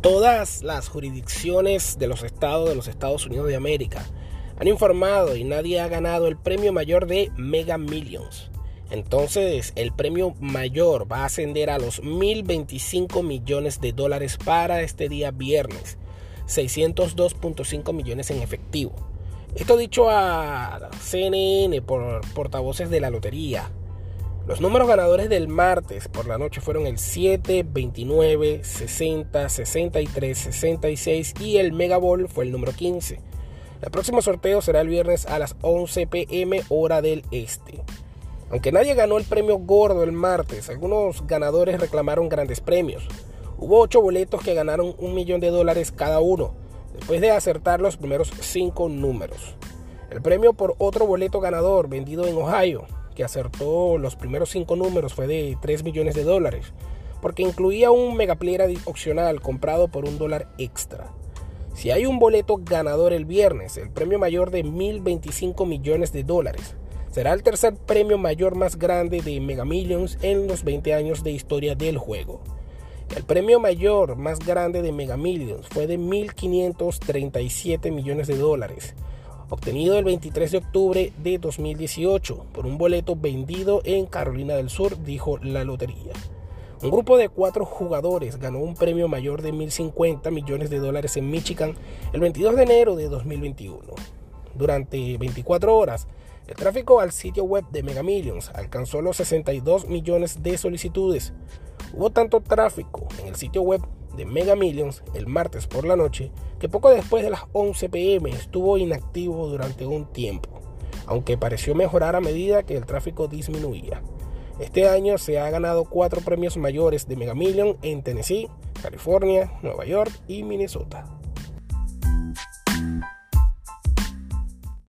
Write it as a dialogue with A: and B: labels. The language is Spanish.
A: Todas las jurisdicciones de los estados de los Estados Unidos de América han informado y nadie ha ganado el premio mayor de Mega Millions. Entonces, el premio mayor va a ascender a los 1.025 millones de dólares para este día viernes, 602.5 millones en efectivo. Esto dicho a CNN por portavoces de la lotería. Los números ganadores del martes por la noche fueron el 7, 29, 60, 63, 66 y el Mega Ball fue el número 15. El próximo sorteo será el viernes a las 11 pm hora del este. Aunque nadie ganó el premio gordo el martes, algunos ganadores reclamaron grandes premios. Hubo 8 boletos que ganaron un millón de dólares cada uno, después de acertar los primeros 5 números. El premio por otro boleto ganador vendido en Ohio que acertó los primeros cinco números fue de 3 millones de dólares, porque incluía un megaplayer opcional comprado por un dólar extra. Si hay un boleto ganador el viernes, el premio mayor de 1.025 millones de dólares será el tercer premio mayor más grande de Mega Millions en los 20 años de historia del juego. El premio mayor más grande de Mega Millions fue de 1.537 millones de dólares, obtenido el 23 de octubre de 2018 por un boleto vendido en Carolina del Sur, dijo la lotería. Un grupo de cuatro jugadores ganó un premio mayor de 1.050 millones de dólares en Michigan el 22 de enero de 2021. Durante 24 horas, el tráfico al sitio web de Mega Millions alcanzó los 62 millones de solicitudes. Hubo tanto tráfico en el sitio web de Mega Millions el martes por la noche que poco después de las 11 pm estuvo inactivo durante un tiempo, aunque pareció mejorar a medida que el tráfico disminuía. Este año se ha ganado cuatro premios mayores de Mega Millions en Tennessee, California, Nueva York y Minnesota.